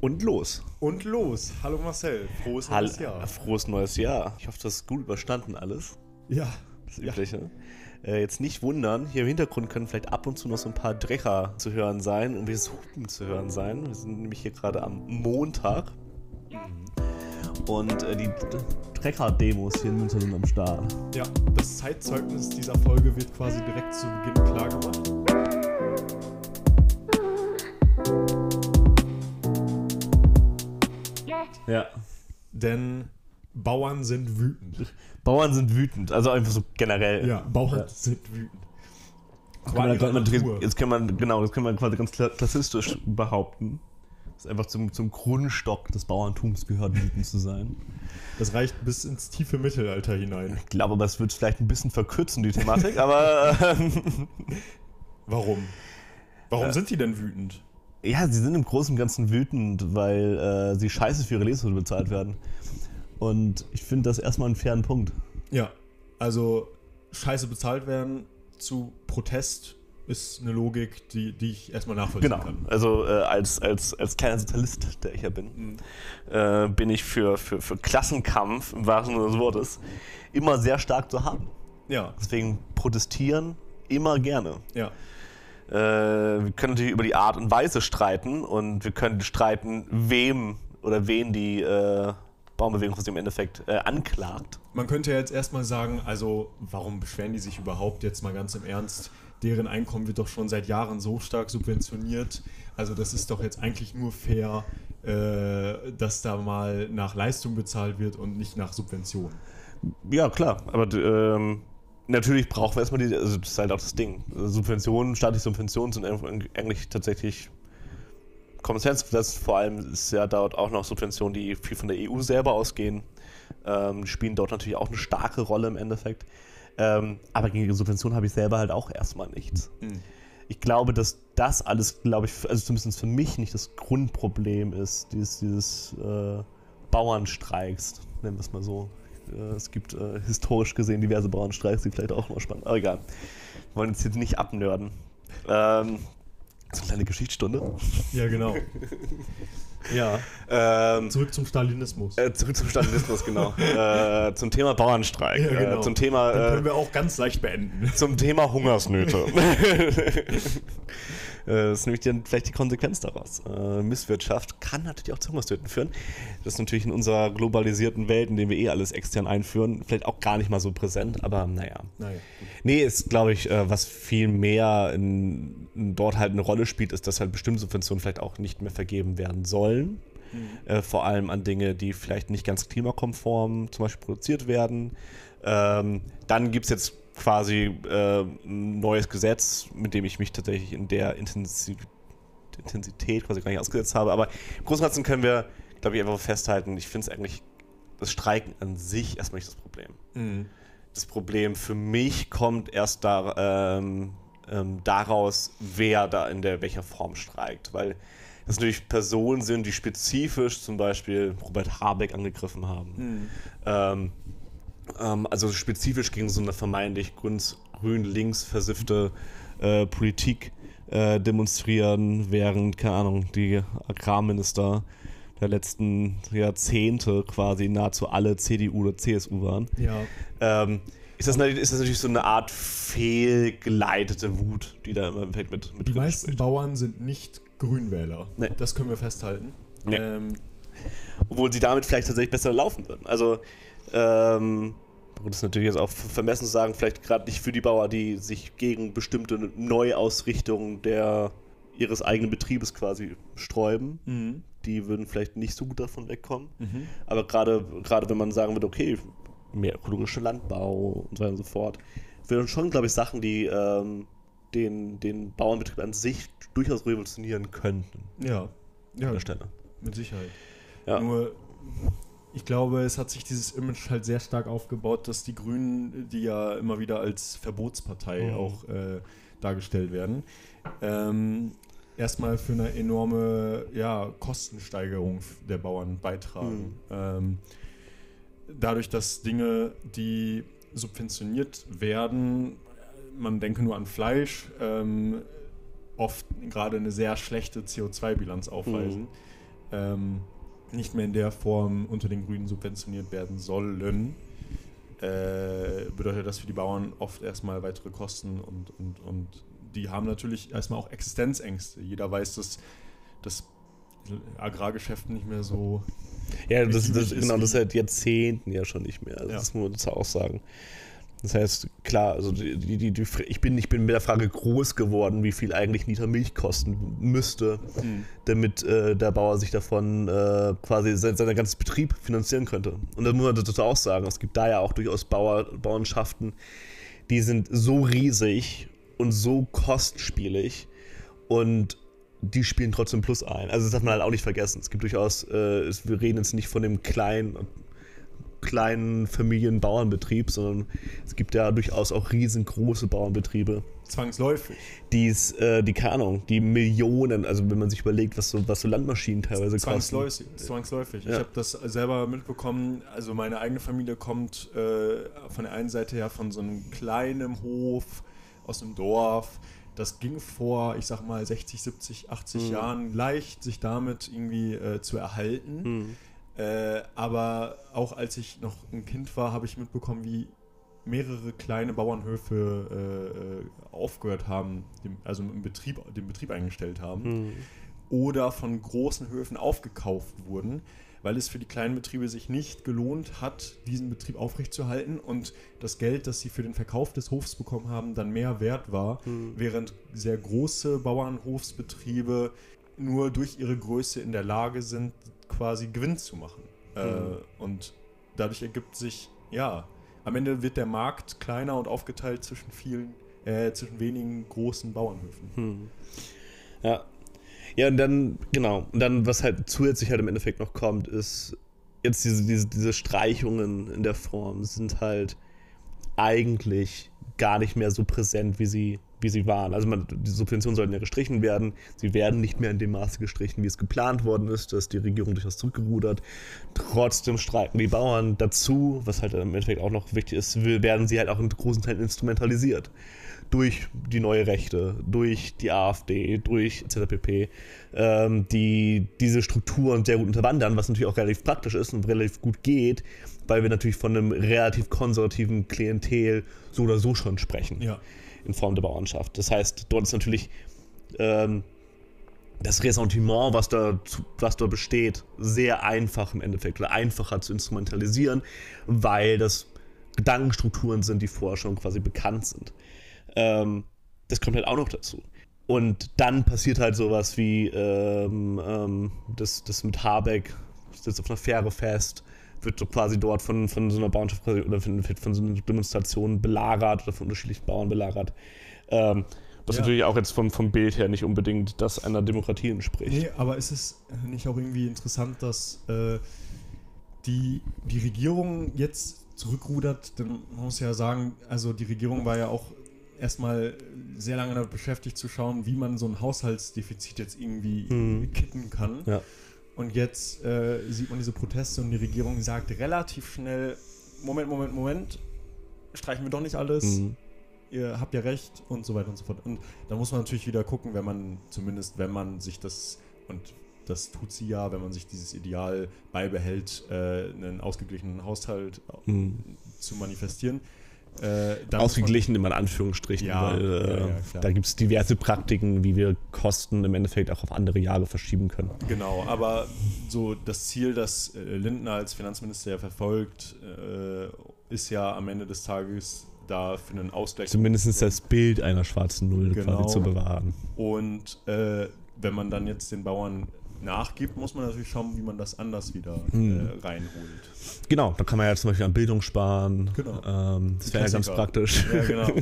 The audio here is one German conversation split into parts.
Und los. Und los. Hallo Marcel. Frohes Hall neues Jahr. Frohes neues Jahr. Ich hoffe, das ist gut überstanden alles. Ja. Das Ja. Übliche. Äh, jetzt nicht wundern, hier im Hintergrund können vielleicht ab und zu noch so ein paar Drecher zu hören sein und dieses Hupen zu hören sein. Wir sind nämlich hier gerade am Montag. Und äh, die Trecker-Demos hier in München sind am Start. Ja, das Zeitzeugnis dieser Folge wird quasi direkt zu Beginn klar gemacht. Ja. Denn Bauern sind wütend. Bauern sind wütend, also einfach so generell. Ja, Bauern Ja. sind wütend. Kann man, Natur. jetzt kann man, genau, das kann man quasi ganz kla- klassistisch behaupten. Das ist einfach zum, zum Grundstock des Bauerntums gehört, wütend zu sein. Das reicht bis ins tiefe Mittelalter hinein. Ich glaube, aber es wird vielleicht ein bisschen verkürzen, die Thematik, aber Warum? Warum Äh. sind die denn wütend? Ja, sie sind im Großen und Ganzen wütend, weil äh, sie scheiße für ihre Lebensmittel bezahlt werden. Und ich finde das erstmal einen fairen Punkt. Ja, also scheiße bezahlt werden zu Protest ist eine Logik, die, die ich erstmal nachvollziehen Genau. kann. Also äh, als, als, als kleiner Sozialist, der ich ja bin, äh, bin ich für, für, für Klassenkampf im wahrsten Sinne des Wortes immer sehr stark zu haben. Ja, Deswegen protestieren immer gerne. ja. Äh, wir können natürlich über die Art und Weise streiten und wir können streiten, wem oder wen die äh, Baumbewegung im Endeffekt äh, anklagt. Man könnte ja jetzt erstmal sagen, also warum beschweren die sich überhaupt jetzt mal ganz im Ernst? Deren Einkommen wird doch schon seit Jahren so stark subventioniert. Also das ist doch jetzt eigentlich nur fair, äh, dass da mal nach Leistung bezahlt wird und nicht nach Subvention. Ja, klar, aber ähm, natürlich brauchen wir erstmal die, also das ist halt auch das Ding. Subventionen, staatliche Subventionen sind eigentlich tatsächlich Common Sense. Das vor allem ist ja dort auch noch Subventionen, die viel von der EU selber ausgehen. Ähm, spielen dort natürlich auch eine starke Rolle im Endeffekt. Ähm, aber gegen Subventionen habe ich selber halt auch erstmal nichts. Ich glaube, dass das alles, glaube ich, also zumindest für mich nicht das Grundproblem ist, dieses, dieses äh, Bauernstreiks, nennen wir es mal so. Äh, es gibt äh, historisch gesehen diverse Bauernstreiks, die vielleicht auch mal spannend. Aber egal. Wir wollen jetzt hier nicht abnörden. Ähm, so eine kleine Geschichtsstunde. Ja, genau. ja, Ähm, zurück zum Stalinismus. äh, zurück zum Stalinismus, genau. äh, zum Thema Bauernstreik. Ja, genau. äh, zum Thema. Den Äh, können wir auch ganz leicht beenden. Zum Thema Hungersnöte. Äh, Das ist nämlich dann vielleicht die Konsequenz daraus. Äh, Misswirtschaft kann natürlich auch zu Hungersnöten führen. Das ist natürlich in unserer globalisierten Welt, in der wir eh alles extern einführen, vielleicht auch gar nicht mal so präsent, aber naja. Naja. Nee, ist, glaube ich, äh, was viel mehr in, in dort halt eine Rolle spielt, ist, dass halt bestimmte Subventionen vielleicht auch nicht mehr vergeben werden sollen. Äh, vor allem an Dinge, die vielleicht nicht ganz klimakonform zum Beispiel produziert werden. Ähm, dann gibt es jetzt quasi äh, ein neues Gesetz, mit dem ich mich tatsächlich in der Intensi Intensität quasi gar nicht ausgesetzt habe. Aber im Großen und Ganzen können wir, glaube ich, einfach festhalten, ich finde es eigentlich, das Streiken an sich erstmal nicht das Problem Mhm. das Problem für mich kommt erst da, ähm, ähm, daraus, wer da in der welcher Form streikt. Weil das natürlich Personen sind, die spezifisch zum Beispiel Robert Habeck angegriffen haben. Ähm, ähm, also spezifisch gegen so eine vermeintlich grün-links versiffte äh, Politik äh, demonstrieren, während, keine Ahnung, die Agrarminister der letzten Jahrzehnte quasi nahezu alle CDU oder CSU waren. Ja. Ähm, ist, das, natürlich- ist das natürlich so eine Art fehlgeleitete Wut, die da immer im Endeffekt mit, mit Die meisten spielt. Bauern sind nicht Grünwähler. Nee. Das können wir festhalten. Nee. Ähm, Obwohl sie damit vielleicht tatsächlich besser laufen würden. Also, ähm, gut, das ist natürlich jetzt auch vermessen zu sagen, vielleicht gerade nicht für die Bauer, die sich gegen bestimmte Neuausrichtungen der, ihres eigenen Betriebes quasi sträuben. mhm. Die würden vielleicht nicht so gut davon wegkommen. Mhm. Aber gerade, gerade wenn man sagen würde, okay, mehr ökologischer Landbau und so weiter und so fort, wären schon, glaube ich, Sachen, die ähm, den, den Bauernbetrieb an sich durchaus revolutionieren könnten Ja. Ja, an der Stelle. mit Sicherheit. Ja. Nur, ich glaube, es hat sich dieses Image halt sehr stark aufgebaut, dass die Grünen, die ja immer wieder als Verbotspartei Mhm. auch äh, dargestellt werden, ähm, erstmal für eine enorme ja, Kostensteigerung der Bauern beitragen. Ähm, dadurch, dass Dinge, die subventioniert werden, man denke nur an Fleisch, ähm, oft gerade eine sehr schlechte CO2-Bilanz aufweisen. ähm, nicht mehr in der Form unter den Grünen subventioniert werden sollen, äh, bedeutet das für die Bauern oft erstmal weitere Kosten und, und, und die haben natürlich erstmal auch Existenzängste. Jeder weiß, dass das Agrargeschäft nicht mehr so. Ja, das, das, genau, das seit Jahrzehnten ja schon nicht mehr. Also ja. Das muss man auch sagen. Das heißt, klar, also die, die, die, ich, bin, ich bin mit der Frage groß geworden, wie viel eigentlich ein Liter Milch kosten müsste, mhm. damit äh, der Bauer sich davon äh, quasi sein, sein ganzes Betrieb finanzieren könnte. Und das muss man dazu auch sagen, es gibt da ja auch durchaus Bauer, Bauernschaften, die sind so riesig und so kostspielig und die spielen trotzdem Plus ein. Also das darf man halt auch nicht vergessen. Es gibt durchaus, äh, wir reden jetzt nicht von dem kleinen kleinen Familienbauernbetrieb, sondern es gibt ja durchaus auch riesengroße Bauernbetriebe. Zwangsläufig. Die's, äh, die, keine Ahnung, die Millionen, also wenn man sich überlegt, was so, was so Landmaschinen teilweise Zwangsläufig, kosten. Zwangsläufig. Ja. Ich habe das selber mitbekommen, also meine eigene Familie kommt äh, von der einen Seite her von so einem kleinen Hof aus einem Dorf. Das ging vor, ich sag mal, 60, 70, 80 mhm. Jahren leicht, sich damit irgendwie äh, zu erhalten. Mhm äh, aber auch als ich noch ein Kind war, habe ich mitbekommen, wie mehrere kleine Bauernhöfe äh, äh, aufgehört haben, dem, also im Betrieb, den Betrieb eingestellt haben. Mhm. Oder von großen Höfen aufgekauft wurden, weil es für die kleinen Betriebe sich nicht gelohnt hat, diesen Betrieb aufrechtzuerhalten und das Geld, das sie für den Verkauf des Hofs bekommen haben, dann mehr wert war, mhm. während sehr große Bauernhofsbetriebe nur durch ihre Größe in der Lage sind, quasi Gewinn zu machen. Äh, mhm. Äh, und dadurch ergibt sich, ja, am Ende wird der Markt kleiner und aufgeteilt zwischen vielen, äh, zwischen wenigen großen Bauernhöfen. Mhm. Ja. Ja, und dann, genau, und dann, was halt zusätzlich halt im Endeffekt noch kommt, ist, jetzt diese, diese, diese Streichungen in der Form sind halt eigentlich gar nicht mehr so präsent, wie sie wie sie waren. Also man, die Subventionen sollten ja gestrichen werden. Sie werden nicht mehr in dem Maße gestrichen, wie es geplant worden ist. Da ist die Regierung durchaus zurückgerudert. Trotzdem streiken die Bauern dazu, was halt im Endeffekt auch noch wichtig ist, werden sie halt auch in großen Teilen instrumentalisiert. Durch die neue Rechte, durch die AfD, durch etc. pp. Ähm, die diese Strukturen sehr gut unterwandern, was natürlich auch relativ praktisch ist und relativ gut geht, weil wir natürlich von einem relativ konservativen Klientel so oder so schon sprechen. Ja in Form der Bauernschaft. Das heißt, dort ist natürlich ähm, das Ressentiment, was da, was da besteht, sehr einfach im Endeffekt oder einfacher zu instrumentalisieren, weil das Gedankenstrukturen sind, die vorher schon quasi bekannt sind. Ähm, das kommt halt auch noch dazu. Und dann passiert halt sowas wie ähm, ähm, das, das mit Habeck, sitzt auf einer Fähre fest, wird so quasi dort von, von so einer Bauernschaft oder von, von so einer Demonstration belagert oder von unterschiedlichen Bauern belagert. Ähm, was ja. natürlich auch jetzt vom, vom Bild her nicht unbedingt das einer Demokratie entspricht. Nee, aber ist es nicht auch irgendwie interessant, dass äh, die, die Regierung jetzt zurückrudert? Denn man muss ja sagen, also die Regierung war ja auch erstmal sehr lange damit beschäftigt zu schauen, wie man so ein Haushaltsdefizit jetzt irgendwie mhm. kitten kann. Ja. Und jetzt äh, sieht man diese Proteste und die Regierung sagt relativ schnell: Moment, Moment, Moment, streichen wir doch nicht alles. Mhm. Ihr habt ja recht und so weiter und so fort. Und da muss man natürlich wieder gucken, wenn man, zumindest wenn man sich das, und das tut sie ja, wenn man sich dieses Ideal beibehält, äh, einen ausgeglichenen Haushalt mhm. zu manifestieren äh, Ausgeglichen in Anführungsstrichen, ja, weil äh, ja, ja, da gibt es diverse Praktiken, wie wir Kosten im Endeffekt auch auf andere Jahre verschieben können. Genau, aber so das Ziel, das äh, Lindner als Finanzminister ja verfolgt, äh, ist ja am Ende des Tages da für einen Ausgleich. Zumindest das Bild einer schwarzen Null genau. quasi zu bewahren. Und äh, wenn man dann jetzt den Bauern nachgibt, muss man natürlich schauen, wie man das anders wieder hm. äh, reinholt. Genau, da kann man ja zum Beispiel an Bildung sparen. Genau. Ähm, das wäre ja ganz praktisch. Ja, genau.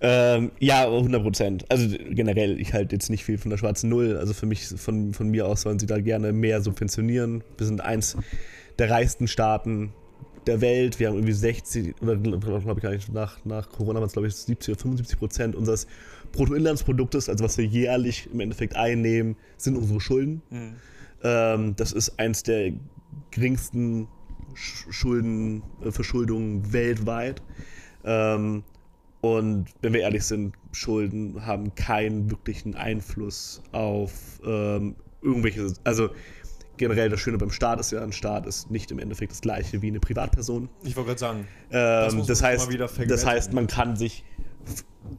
ähm, ja, 100 Prozent. Also generell, ich halte jetzt nicht viel von der schwarzen Null. Also für mich, von, von mir aus sollen sie da gerne mehr subventionieren. Wir sind eins der reichsten Staaten der Welt. Wir haben irgendwie 60, oder glaube ich gar nicht, nach, nach Corona waren es glaube ich 70 oder 75 Prozent unseres Bruttoinlandsproduktes, also was wir jährlich im Endeffekt einnehmen, sind unsere Schulden. Mhm. Ähm, das ist eins der geringsten Schulden, äh, Verschuldungen weltweit. Ähm, und wenn wir ehrlich sind, Schulden haben keinen wirklichen Einfluss auf ähm, irgendwelche, also generell das Schöne beim Staat ist ja, ein Staat ist nicht im Endeffekt das gleiche wie eine Privatperson. Ich wollte gerade sagen, Ähm, muss das, man heißt, immer wieder das heißt, man kann sich,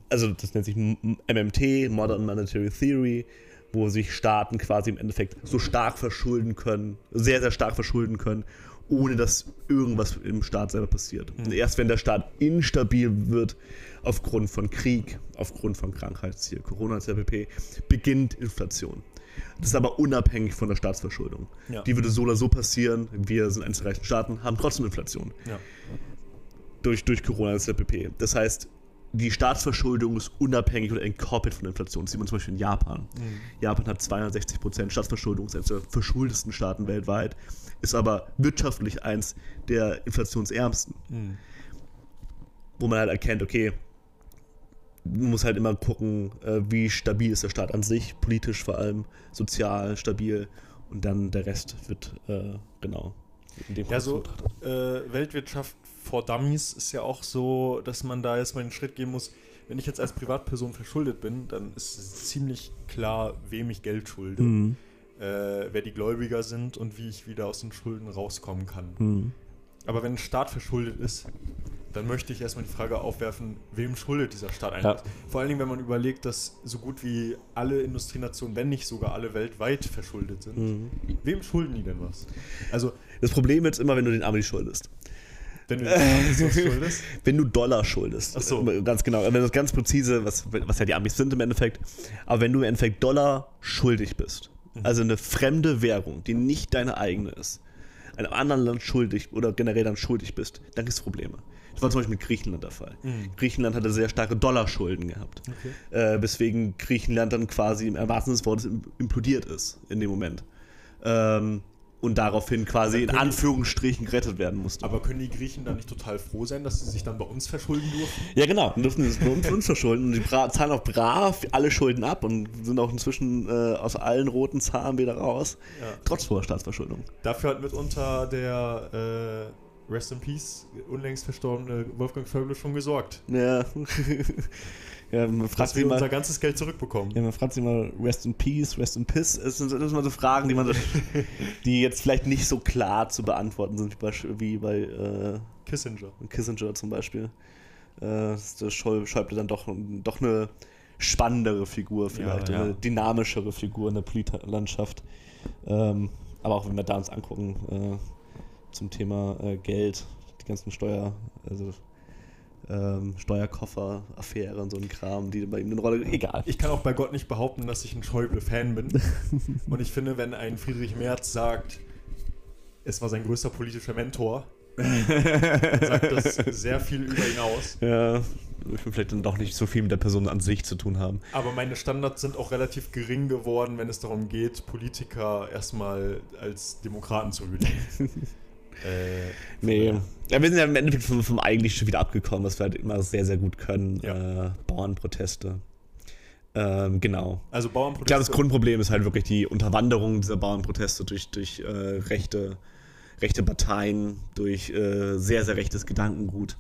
also das nennt sich MMT, Modern Monetary Theory, wo sich Staaten quasi im Endeffekt so stark verschulden können, sehr, sehr stark verschulden können, ohne dass irgendwas im Staat selber passiert. Hm. Und erst wenn der Staat instabil wird, aufgrund von Krieg, aufgrund von Krankheit, hier Corona etc. pp., beginnt Inflation. Das ist aber unabhängig von der Staatsverschuldung. Ja. Die würde so oder so passieren. Wir sind eines der reichsten Staaten, haben trotzdem Inflation ja. durch, durch Corona etc. pp. Das heißt, die Staatsverschuldung ist unabhängig oder entkoppelt von der Inflation. Das sieht man zum Beispiel in Japan. Japan hat 260% Staatsverschuldung, ist eines der verschuldesten Staaten weltweit, ist aber wirtschaftlich eins der inflationsärmsten. Wo man halt erkennt, okay, man muss halt immer gucken, äh, wie stabil ist der Staat an sich, politisch vor allem, sozial stabil und dann der Rest wird, äh, genau. Ja, so äh, Weltwirtschaft for Dummies ist ja auch so, dass man da jetzt mal den Schritt gehen muss. Wenn ich jetzt als Privatperson verschuldet bin, dann ist es ziemlich klar, wem ich Geld schulde, Mhm. äh, wer die Gläubiger sind und wie ich wieder aus den Schulden rauskommen kann. Mhm. Aber wenn ein Staat verschuldet ist, dann möchte ich erstmal die Frage aufwerfen, wem schuldet dieser Staat eigentlich? Ja. Vor allen Dingen, wenn man überlegt, dass so gut wie alle Industrienationen, wenn nicht sogar alle weltweit verschuldet sind. Mhm. Wem schulden die denn was? Also, Das Problem ist immer, wenn du den Amis schuldest. wenn du den was schuldest, Wenn du Dollar schuldest. Ach so. Ganz genau. Wenn das ganz präzise, was, was ja die Amis sind im Endeffekt. Aber wenn du im Endeffekt Dollar schuldig bist, Mhm. also eine fremde Währung, die nicht deine eigene ist, einem anderen Land schuldig oder generell dann schuldig bist, dann gibt es Probleme. Das war zum Beispiel mit Griechenland der Fall. Mhm. Griechenland hatte sehr starke Dollarschulden gehabt. Äh, weswegen Griechenland dann quasi im Sinne des Wortes im- implodiert ist in dem Moment. Ähm, und daraufhin quasi in Anführungsstrichen gerettet werden musste. Aber können die Griechen dann nicht total froh sein, dass sie sich dann bei uns verschulden durften? Ja, genau. Dann dürfen sie es bei uns, uns verschulden. Und die zahlen auch brav alle Schulden ab und sind auch inzwischen äh, aus allen roten Zahlen wieder raus. Ja. Trotz hoher Staatsverschuldung. Dafür hat mitunter der äh, Rest in Peace unlängst verstorbene Wolfgang Vögel schon gesorgt. Ja. ja, man fragt Dass wir unser mal. ganzes Geld zurückbekommen. Ja, man fragt sich mal, Rest in Peace, Rest in Piss. Es sind, das sind immer so Fragen, die man, die jetzt vielleicht nicht so klar zu beantworten sind, wie bei, äh, Kissinger. Kissinger zum Beispiel. Äh, das Schäuble dann doch, doch eine spannendere Figur vielleicht, Ja, ja. eine dynamischere Figur in der Politlandschaft. Ähm, aber auch wenn wir da uns angucken äh, zum Thema äh, Geld, die ganzen Steuer, also ähm, Steuerkoffer, Affäre und so ein Kram, die bei ihm eine Rolle. Egal. Ich kann auch bei Gott nicht behaupten, dass ich ein Schäuble-Fan bin. Und ich finde, wenn ein Friedrich Merz sagt, es war sein größter politischer Mentor, sagt das sehr viel über ihn aus. Ja, ich will vielleicht dann doch nicht so viel mit der Person an sich zu tun haben. Aber meine Standards sind auch relativ gering geworden, wenn es darum geht, Politiker erstmal als Demokraten zu würdigen. äh, Nee. Ja, wir sind ja im Endeffekt vom, vom Eigentlichen schon wieder abgekommen, was wir halt immer sehr, sehr gut können. Ja. Äh, Bauernproteste. Ähm, genau. Also Ich glaube, Bauernproteste. das Grundproblem ist halt wirklich die Unterwanderung dieser Bauernproteste durch, durch äh, rechte, rechte Parteien, durch äh, sehr, sehr rechtes Gedankengut.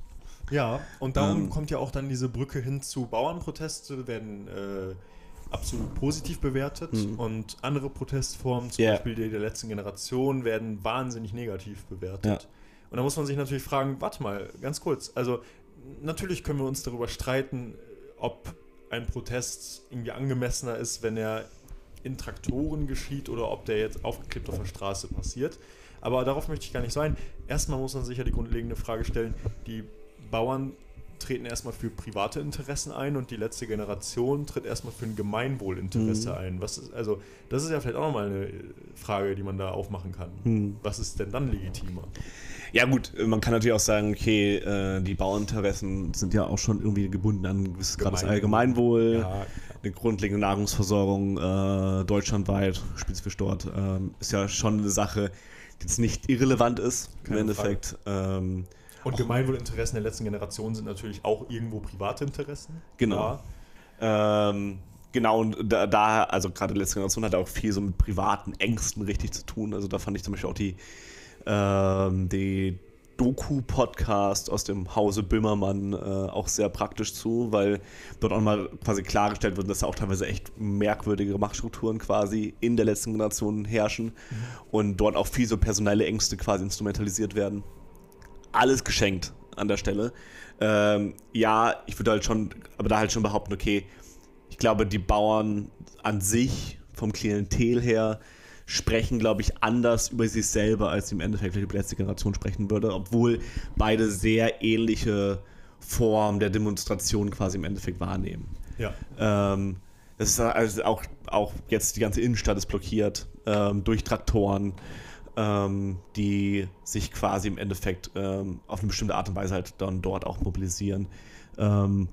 Ja, und darum Ähm. kommt ja auch dann diese Brücke hin zu Bauernproteste, werden äh, absolut positiv bewertet Mhm. und andere Protestformen, zum Ja. Beispiel die der letzten Generation, werden wahnsinnig negativ bewertet. Ja. Und da muss man sich natürlich fragen, warte mal, ganz kurz, also natürlich können wir uns darüber streiten, ob ein Protest irgendwie angemessener ist, wenn er in Traktoren geschieht oder ob der jetzt aufgeklebt auf der Straße passiert. Aber darauf möchte ich gar nicht so ein. Erstmal muss man sich ja die grundlegende Frage stellen, die Bauern treten erstmal für private Interessen ein und die letzte Generation tritt erstmal für ein Gemeinwohlinteresse Mhm. ein. Was ist, also, das ist ja vielleicht auch nochmal eine Frage, die man da aufmachen kann. Hm. Was ist denn dann legitimer? Ja gut, man kann natürlich auch sagen, okay, äh, die Bauerinteressen sind ja auch schon irgendwie gebunden an ein gewisses Grad des. Allgemeinwohl. Ja, eine grundlegende Nahrungsversorgung äh, deutschlandweit, spezifisch dort, ähm, ist ja schon eine Sache, die jetzt nicht irrelevant ist Keine im Endeffekt. Ähm, Und Gemeinwohlinteressen der letzten Generation sind natürlich auch irgendwo private Interessen. Genau. ähm, genau, und da, da also gerade die letzte Generation hat auch viel so mit privaten Ängsten richtig zu tun. Also da fand ich zum Beispiel auch die, ähm, die Doku-Podcast aus dem Hause Böhmermann äh, auch sehr praktisch zu, weil dort auch mal quasi klargestellt wird, dass da auch teilweise echt merkwürdige Machtstrukturen quasi in der letzten Generation herrschen mhm. und dort auch viel so personelle Ängste quasi instrumentalisiert werden. Alles geschenkt an der Stelle. Ähm, ja, ich würde halt schon, aber da halt schon behaupten, okay, ich glaube, die Bauern an sich vom Klientel her sprechen, glaube ich, anders über sich selber, als sie im Endeffekt über die letzte Generation sprechen würde, obwohl beide sehr ähnliche Formen der Demonstration quasi im Endeffekt wahrnehmen. Ja. Ähm, das ist also auch, auch jetzt die ganze Innenstadt ist blockiert ähm, durch Traktoren, ähm, die sich quasi im Endeffekt ähm, auf eine bestimmte Art und Weise halt dann dort auch mobilisieren. Ähm,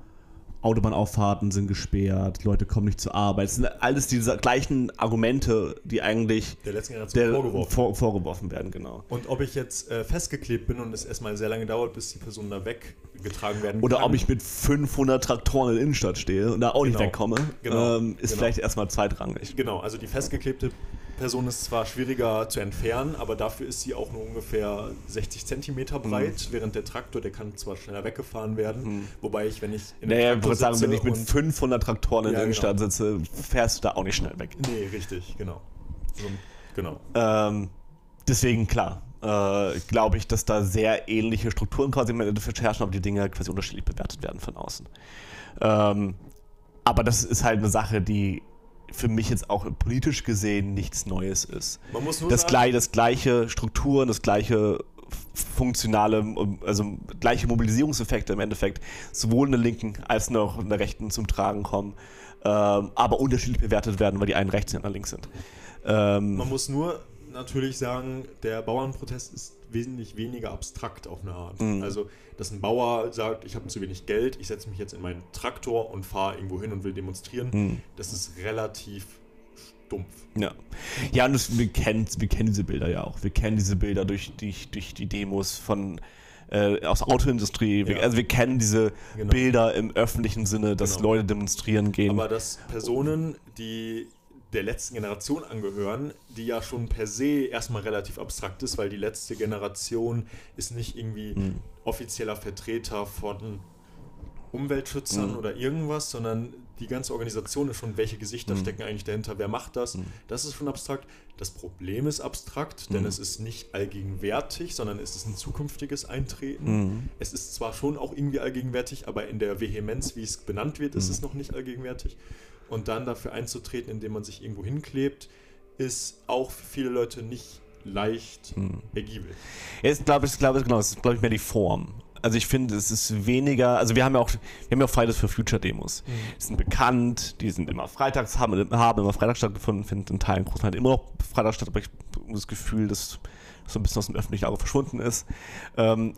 Autobahnauffahrten sind gesperrt, Leute kommen nicht zur Arbeit. Es sind alles diese gleichen Argumente, die eigentlich der letzten Generation der vorgeworfen. Vor, vorgeworfen. werden, genau. Und ob ich jetzt äh, festgeklebt bin und es erstmal sehr lange dauert, bis die Person da weggetragen werden Oder kann. ob ich mit 500 Traktoren in der Innenstadt stehe und da auch genau. nicht wegkomme, genau. ähm, ist genau. vielleicht erstmal zweitrangig. Genau, also die festgeklebte Person ist zwar schwieriger zu entfernen, aber dafür ist sie auch nur ungefähr 60 Zentimeter breit, mhm. während der Traktor, der kann zwar schneller weggefahren werden, mhm. wobei ich, wenn ich in naja, ich würde sagen, wenn ich mit 500 Traktoren in ja, der Innenstadt genau. sitze, fährst du da auch nicht schnell weg. Nee, richtig, genau. So, genau. Ähm, deswegen, klar, äh, glaube ich, dass da sehr ähnliche Strukturen quasi im Endeffekt herrschen, aber die Dinge quasi unterschiedlich bewertet werden von außen. Ähm, aber das ist halt eine Sache, die für mich jetzt auch politisch gesehen nichts Neues ist. Man muss nur das, gleich, das gleiche Strukturen, das gleiche funktionale, also gleiche Mobilisierungseffekte im Endeffekt, sowohl in der Linken als auch in der Rechten zum Tragen kommen, ähm, aber unterschiedlich bewertet werden, weil die einen rechts und die anderen links sind. Ähm, Man muss nur natürlich sagen, der Bauernprotest ist wesentlich weniger abstrakt auf eine Art. Mhm. Also, dass ein Bauer sagt, ich habe zu wenig Geld, ich setze mich jetzt in meinen Traktor und fahre irgendwo hin und will demonstrieren, mhm. das ist relativ stumpf. Ja, ja und das, wir, kennen, wir kennen diese Bilder ja auch. Wir kennen diese Bilder durch, durch, durch die Demos von äh, aus der Autoindustrie. Ja. Wir, also wir kennen diese genau. Bilder im öffentlichen Sinne, dass genau. Leute demonstrieren gehen. Aber dass Personen, die der letzten Generation angehören, die ja schon per se erstmal relativ abstrakt ist, weil die letzte Generation ist nicht irgendwie mhm. offizieller Vertreter von Umweltschützern mhm. oder irgendwas, sondern die ganze Organisation ist schon, welche Gesichter mhm. stecken eigentlich dahinter, wer macht das. Mhm. Das ist schon abstrakt. Das Problem ist abstrakt, denn mhm. es ist nicht allgegenwärtig, sondern es ist ein zukünftiges Eintreten. Mhm. Es ist zwar schon auch irgendwie allgegenwärtig, aber in der Vehemenz, wie es benannt wird, ist es noch nicht allgegenwärtig und dann dafür einzutreten, indem man sich irgendwo hinklebt, ist auch für viele Leute nicht leicht hm. ergiebig. Ich glaube, ich glaube, genau, es ist, glaube ich, mehr die Form. Also ich finde, es ist weniger, also wir haben ja auch, wir haben ja auch Fridays for Future Demos. Mhm. Die sind bekannt, die sind immer freitags, haben, haben immer freitags stattgefunden, finden in Teilen großen halt immer noch freitags statt, aber ich habe das Gefühl, dass das so ein bisschen aus dem öffentlichen Auge verschwunden ist. Ähm,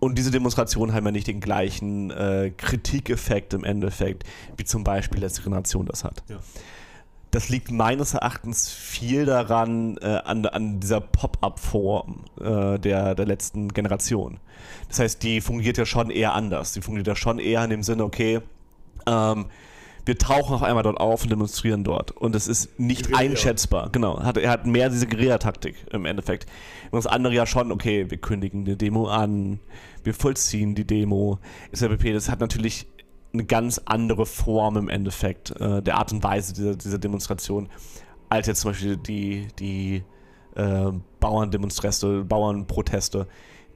und diese Demonstrationen haben ja nicht den gleichen äh, Kritikeffekt im Endeffekt, wie zum Beispiel letzte Generation das hat. Ja. Das liegt meines Erachtens viel daran, äh, an, an dieser Pop-up-Form äh, der, der letzten Generation. Das heißt, die fungiert ja schon eher anders. Die fungiert ja schon eher in dem Sinne, okay, ähm, wir tauchen auf einmal dort auf und demonstrieren dort. Und es ist nicht Guerilla. einschätzbar. Genau. Hat, er hat mehr diese Guerilla-Taktik im Endeffekt. Und das andere ja schon, okay, wir kündigen eine Demo an, wir vollziehen die Demo. SLPP, das hat natürlich eine ganz andere Form im Endeffekt äh, der Art und Weise dieser, dieser Demonstration, als jetzt zum Beispiel die, die äh, Bauerndemonstreste, Bauernproteste,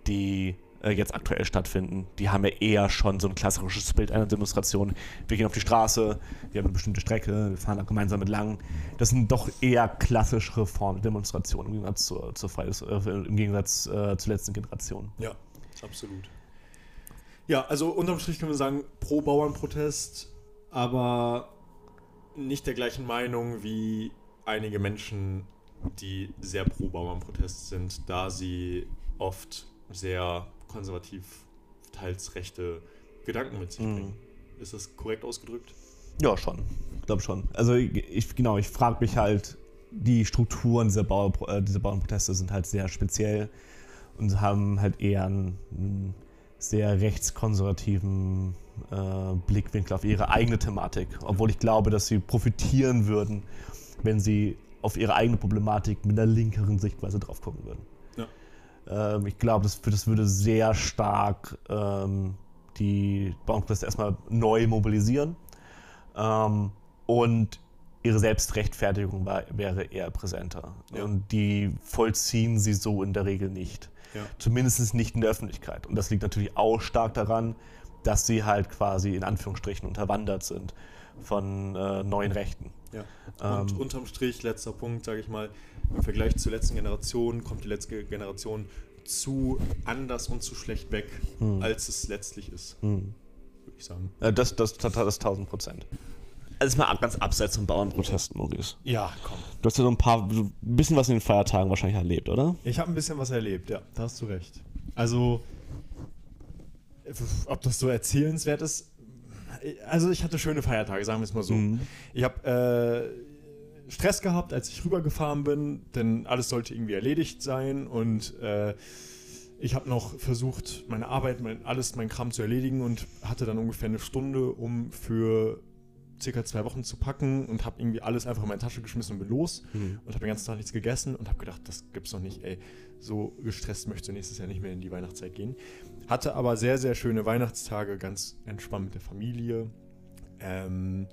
die äh, jetzt aktuell stattfinden, die haben ja eher schon so ein klassisches Bild einer Demonstration. Wir gehen auf die Straße, wir haben eine bestimmte Strecke, wir fahren da gemeinsam entlang. Das sind doch eher klassischere Formen der Demonstration im Gegensatz zur, zur Fridays, äh, im Gegensatz äh, zur letzten Generation. Ja, absolut. Ja, also unterm Strich können wir sagen, pro Bauernprotest, aber nicht der gleichen Meinung wie einige Menschen, die sehr pro Bauernprotest sind, da sie oft sehr konservativ, teils rechte Gedanken mit sich mhm. bringen. Mhm. Ist das korrekt ausgedrückt? Ja, schon. Ich glaube schon. Also ich, genau, ich frage mich halt, die Strukturen dieser, Bauer, äh, dieser Bauernproteste sind halt sehr speziell und haben halt eher einen, einen sehr rechtskonservativen äh, Blickwinkel auf ihre eigene Thematik. Obwohl ich glaube, dass sie profitieren würden, wenn sie auf ihre eigene Problematik mit einer linkeren Sichtweise drauf gucken würden. Ähm, ich glaube, das, das würde sehr stark ähm, die Bauernproteste erstmal neu mobilisieren. Ähm, und ihre Selbstrechtfertigung war, wäre eher präsenter. Ja. Und die vollziehen sie so in der Regel nicht. Ja. Zumindest nicht in der Öffentlichkeit. Und das liegt natürlich auch stark daran, dass sie halt quasi in Anführungsstrichen unterwandert sind von äh, neuen Rechten. Ja. Und Ähm. unterm Strich, letzter Punkt, sage ich mal, im Vergleich zur letzten Generation kommt die letzte Generation zu anders und zu schlecht weg, Hm. als es letztlich ist, Hm. würde ich sagen. Äh, Das, das, das, das 1000 Prozent. Also mal ganz abseits von Bauernprotesten, Maurice. Ja, komm. Du hast ja so ein paar, so ein bisschen was in den Feiertagen wahrscheinlich erlebt, oder? Ich habe ein bisschen was erlebt, ja, da hast du recht. Also, ob das so erzählenswert ist, also ich hatte schöne Feiertage, sagen wir es mal so. Mhm. Ich habe äh, Stress gehabt, als ich rübergefahren bin, denn alles sollte irgendwie erledigt sein und äh, ich habe noch versucht, meine Arbeit, mein, alles, mein Kram zu erledigen und hatte dann ungefähr eine Stunde, um für circa zwei Wochen zu packen und habe irgendwie alles einfach in meine Tasche geschmissen und bin los Mhm. und habe den ganzen Tag nichts gegessen und habe gedacht, das gibt's doch nicht, ey. So gestresst möchtest du nächstes Jahr nicht mehr in die Weihnachtszeit gehen. Hatte aber sehr, sehr schöne Weihnachtstage, ganz entspannt mit der Familie. Ähm,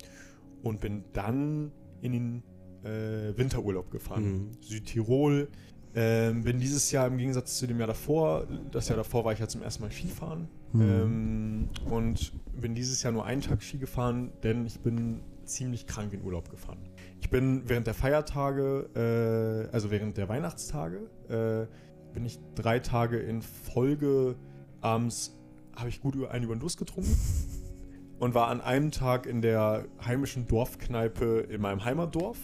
und bin dann in den äh, Winterurlaub gefahren. Mhm. Südtirol. Ähm, bin dieses Jahr im Gegensatz zu dem Jahr davor, das Jahr davor war ich ja zum ersten Mal Skifahren. Mhm. Ähm, und bin dieses Jahr nur einen Tag Ski gefahren, denn ich bin ziemlich krank in Urlaub gefahren. Ich bin während der Feiertage, äh, also während der Weihnachtstage, äh, bin ich drei Tage in Folge abends, habe ich gut über einen über den Durst getrunken und war an einem Tag in der heimischen Dorfkneipe in meinem Heimatdorf.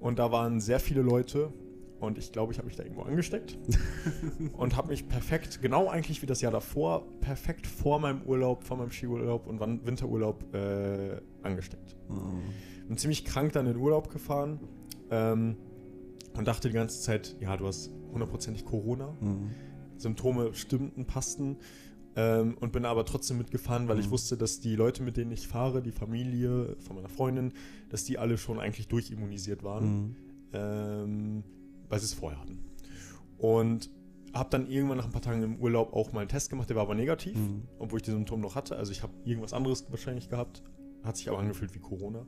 Und da waren sehr viele Leute und ich glaube, ich habe mich da irgendwo angesteckt und habe mich perfekt, genau eigentlich wie das Jahr davor, perfekt vor meinem Urlaub, vor meinem Skiurlaub und Winterurlaub äh, angesteckt. Bin ziemlich krank dann in den Urlaub gefahren ähm, und dachte die ganze Zeit, ja, du hast hundertprozentig Corona. Mhm. Symptome stimmten, passten. Ähm, und bin aber trotzdem mitgefahren, weil ich Mhm. wusste, dass die Leute, mit denen ich fahre, die Familie von meiner Freundin, dass die alle schon eigentlich durchimmunisiert waren, Mhm. ähm, weil sie es vorher hatten. Und habe dann irgendwann nach ein paar Tagen im Urlaub auch mal einen Test gemacht, der war aber negativ, Mhm. obwohl ich die Symptome noch hatte. Also ich habe irgendwas anderes wahrscheinlich gehabt, hat sich aber angefühlt wie Corona.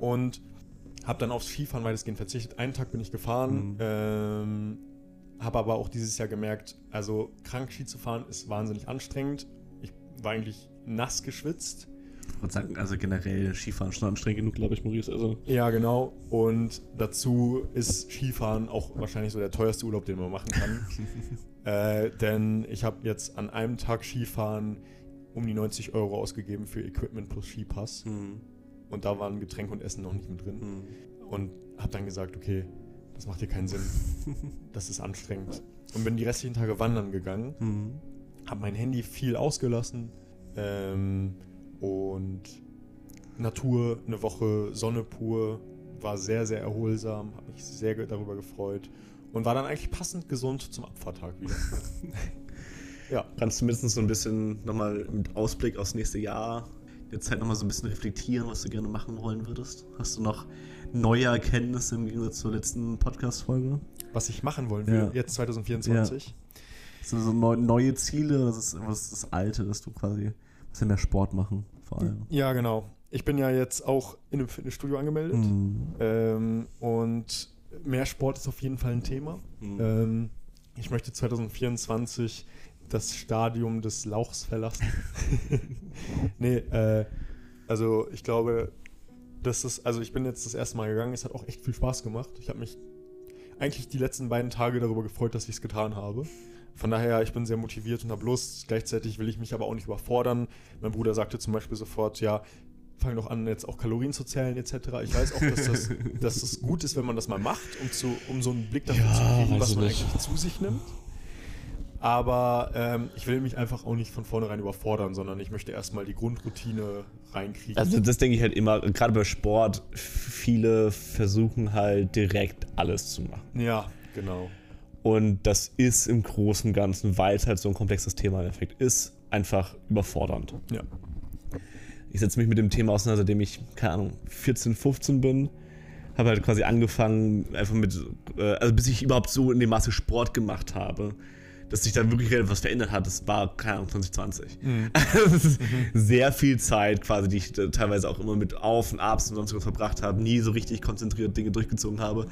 Und habe dann aufs Skifahren weitestgehend verzichtet. Einen Tag bin ich gefahren, Mhm. ähm, habe aber auch dieses Jahr gemerkt, also krank Ski zu fahren ist wahnsinnig anstrengend. Ich war eigentlich nass geschwitzt. Würde sagen, also generell Skifahren schon anstrengend genug, glaube ich, Maurice. Also. Ja, genau. Und dazu ist Skifahren auch wahrscheinlich so der teuerste Urlaub, den man machen kann. äh, denn ich habe jetzt an einem Tag Skifahren um die 90 Euro ausgegeben für Equipment plus Skipass. Mhm. Und da waren Getränke und Essen noch nicht mit drin. Mhm. Und habe dann gesagt, okay, das macht hier keinen Sinn. Das ist anstrengend. Und bin die restlichen Tage wandern gegangen. Mhm. Habe mein Handy viel ausgelassen. Ähm, und Natur, eine Woche Sonne pur. War sehr, sehr erholsam. Habe mich sehr darüber gefreut. Und war dann eigentlich passend gesund zum Abfahrttag wieder. ja. Kannst du mindestens so ein bisschen nochmal mit Ausblick aufs nächste Jahr der Zeit nochmal so ein bisschen reflektieren, was du gerne machen wollen würdest? Hast du noch neue Erkenntnisse im Gegensatz zur letzten Podcast-Folge? Was ich machen wollen will, Ja. jetzt 2024. Hast du so neu, neue Ziele? Das ist, was ist das Alte, dass du quasi ein bisschen mehr Sport machen, vor allem? Ja, genau. Ich bin ja jetzt auch in einem Fitnessstudio angemeldet. Mhm. Ähm, und mehr Sport ist auf jeden Fall ein Thema. Mhm. Ähm, ich möchte 2024 das Stadium des Lauchs verlassen. nee, äh, also ich glaube, das ist, also ich bin jetzt das erste Mal gegangen, es hat auch echt viel Spaß gemacht. Ich habe mich eigentlich die letzten beiden Tage darüber gefreut, dass ich es getan habe. Von daher, ich bin sehr motiviert und habe Lust. Gleichzeitig will ich mich aber auch nicht überfordern. Mein Bruder sagte zum Beispiel sofort, ja, fang doch an, jetzt auch Kalorien zu zählen etc. Ich weiß auch, dass das, dass das gut ist, wenn man das mal macht, um, zu, um so einen Blick dafür Ja, zu kriegen, was man nicht. eigentlich zu sich nimmt. Aber ähm, ich will mich einfach auch nicht von vornherein überfordern, sondern ich möchte erstmal die Grundroutine reinkriegen. Also das denke ich halt immer, gerade bei Sport, viele versuchen halt direkt alles zu machen. ja, genau. Und das ist im Großen und Ganzen, weil es halt so ein komplexes Thema im Endeffekt ist, einfach überfordernd. Ja. Ich setze mich mit dem Thema auseinander, seitdem ich, keine Ahnung, 14, 15 bin. habe halt quasi angefangen, einfach mit, äh, also bis ich überhaupt so in dem Maße Sport gemacht habe, dass sich da wirklich etwas verändert hat, das war, keine Ahnung, 2020. Mhm. das ist mhm. sehr viel Zeit quasi, die ich teilweise auch immer mit Auf und Abs und sonst was verbracht habe, nie so richtig konzentriert Dinge durchgezogen habe.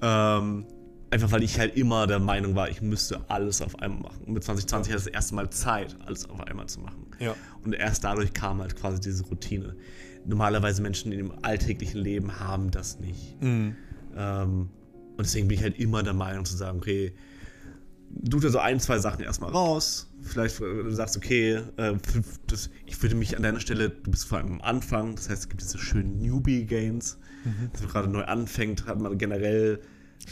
Ähm, einfach weil ich halt immer der Meinung war, ich müsste alles auf einmal machen. Und mit 2020 hatte ich das erste Mal Zeit, alles auf einmal zu machen. Ja. Und erst dadurch kam halt quasi diese Routine. Normalerweise Menschen in dem alltäglichen Leben haben das nicht. Mhm. Ähm, und deswegen bin ich halt immer der Meinung zu sagen, okay, du dir so ein, zwei Sachen erstmal raus. Vielleicht du sagst, okay, äh, das, ich würde mich an deiner Stelle, du bist vor allem am Anfang, das heißt, es gibt diese schönen Newbie-Gains. Mhm. Dass man gerade neu anfängt, hat man generell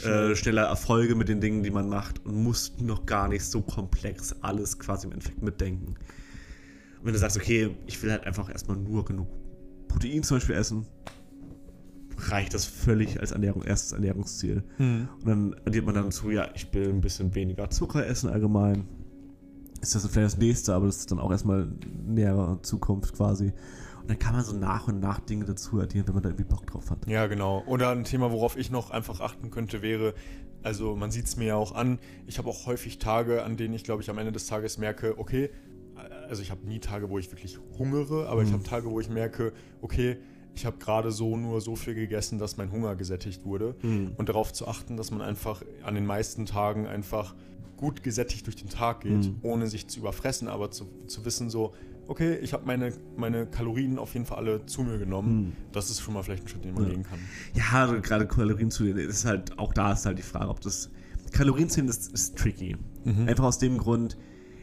äh, schneller Erfolge mit den Dingen, die man macht und muss noch gar nicht so komplex alles quasi im Endeffekt mitdenken. Und wenn du sagst, okay, ich will halt einfach erstmal nur genug Protein zum Beispiel essen, reicht das völlig als Ernährung, erstes Ernährungsziel. Hm. Und dann addiert man dann zu, ja, ich will ein bisschen weniger Zucker essen allgemein. Ist das vielleicht das nächste, aber das ist dann auch erstmal nähere Zukunft quasi. Und dann kann man so nach und nach Dinge dazu addieren, wenn man da irgendwie Bock drauf hat. Ja, genau. Oder ein Thema, worauf ich noch einfach achten könnte, wäre, also man sieht es mir ja auch an, ich habe auch häufig Tage, an denen ich, glaube ich, am Ende des Tages merke, okay, also ich habe nie Tage, wo ich wirklich hungere, aber mhm. ich habe Tage, wo ich merke, okay, ich habe gerade so nur so viel gegessen, dass mein Hunger gesättigt wurde. Mhm. Und darauf zu achten, dass man einfach an den meisten Tagen einfach gut gesättigt durch den Tag geht, mhm. ohne sich zu überfressen, aber zu, zu wissen so, okay, ich habe meine, meine Kalorien auf jeden Fall alle zu mir genommen. Mhm. Das ist schon mal vielleicht ein Schritt, den man ja. gehen kann. Ja, also gerade Kalorien zu ist halt, auch da ist halt die Frage, ob das, Kalorienzählen ist, ist tricky. Mhm. Einfach aus dem Grund,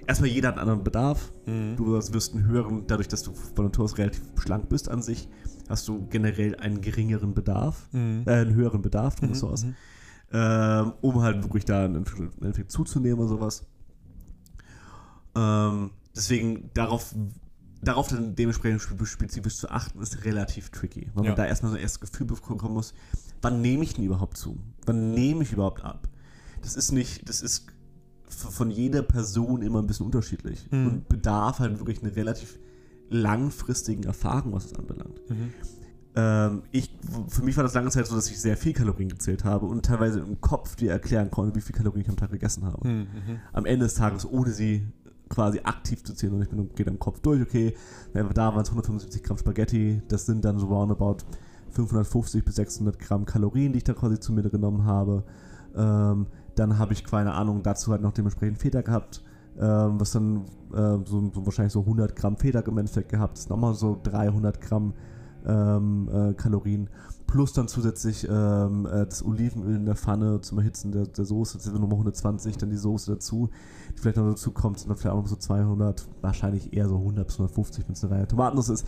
erstmal jeder hat einen anderen Bedarf. Mhm. Du wirst einen höheren, dadurch, dass du von Natur aus relativ schlank bist an sich, hast du generell einen geringeren Bedarf, mhm. äh, einen höheren Bedarf, mhm. so aus, mhm. ähm, um halt wirklich da einen Endeffekt zuzunehmen oder sowas. Ähm, deswegen darauf, darauf dann dementsprechend spezifisch zu achten, ist relativ tricky, weil ja. man da erstmal so ein erstes Gefühl bekommen muss, wann nehme ich denn überhaupt zu? Wann nehme ich überhaupt ab? Das ist nicht, das ist von jeder Person immer ein bisschen unterschiedlich mhm. und bedarf halt wirklich eine relativ langfristigen Erfahrung, was es anbelangt. Mhm. Ähm, ich, für mich war das lange Zeit so, dass ich sehr viel Kalorien gezählt habe und teilweise im Kopf dir erklären konnte, wie viel Kalorien ich am Tag gegessen habe. Mhm. Am Ende des Tages, ohne sie quasi aktiv zu zählen. Und ich bin, gehe dann im Kopf durch, okay, da waren es 175 Gramm Spaghetti, das sind dann so roundabout 550 bis 600 Gramm Kalorien, die ich da quasi zu mir genommen habe. Ähm, dann habe ich keine Ahnung, dazu halt noch dementsprechend Feder gehabt ähm, was dann äh, so, so, wahrscheinlich so 100 Gramm Feder im Endeffekt gehabt. Das ist nochmal so 300 Gramm ähm, äh, Kalorien. Plus dann zusätzlich ähm, äh, das Olivenöl in der Pfanne zum Erhitzen der, der Soße. Das sind nochmal 120, dann die Soße dazu, die vielleicht noch dazu kommt, sind dann vielleicht auch noch so 200, wahrscheinlich eher so 100 bis 150, wenn es eine Reihe Tomatennuss ist.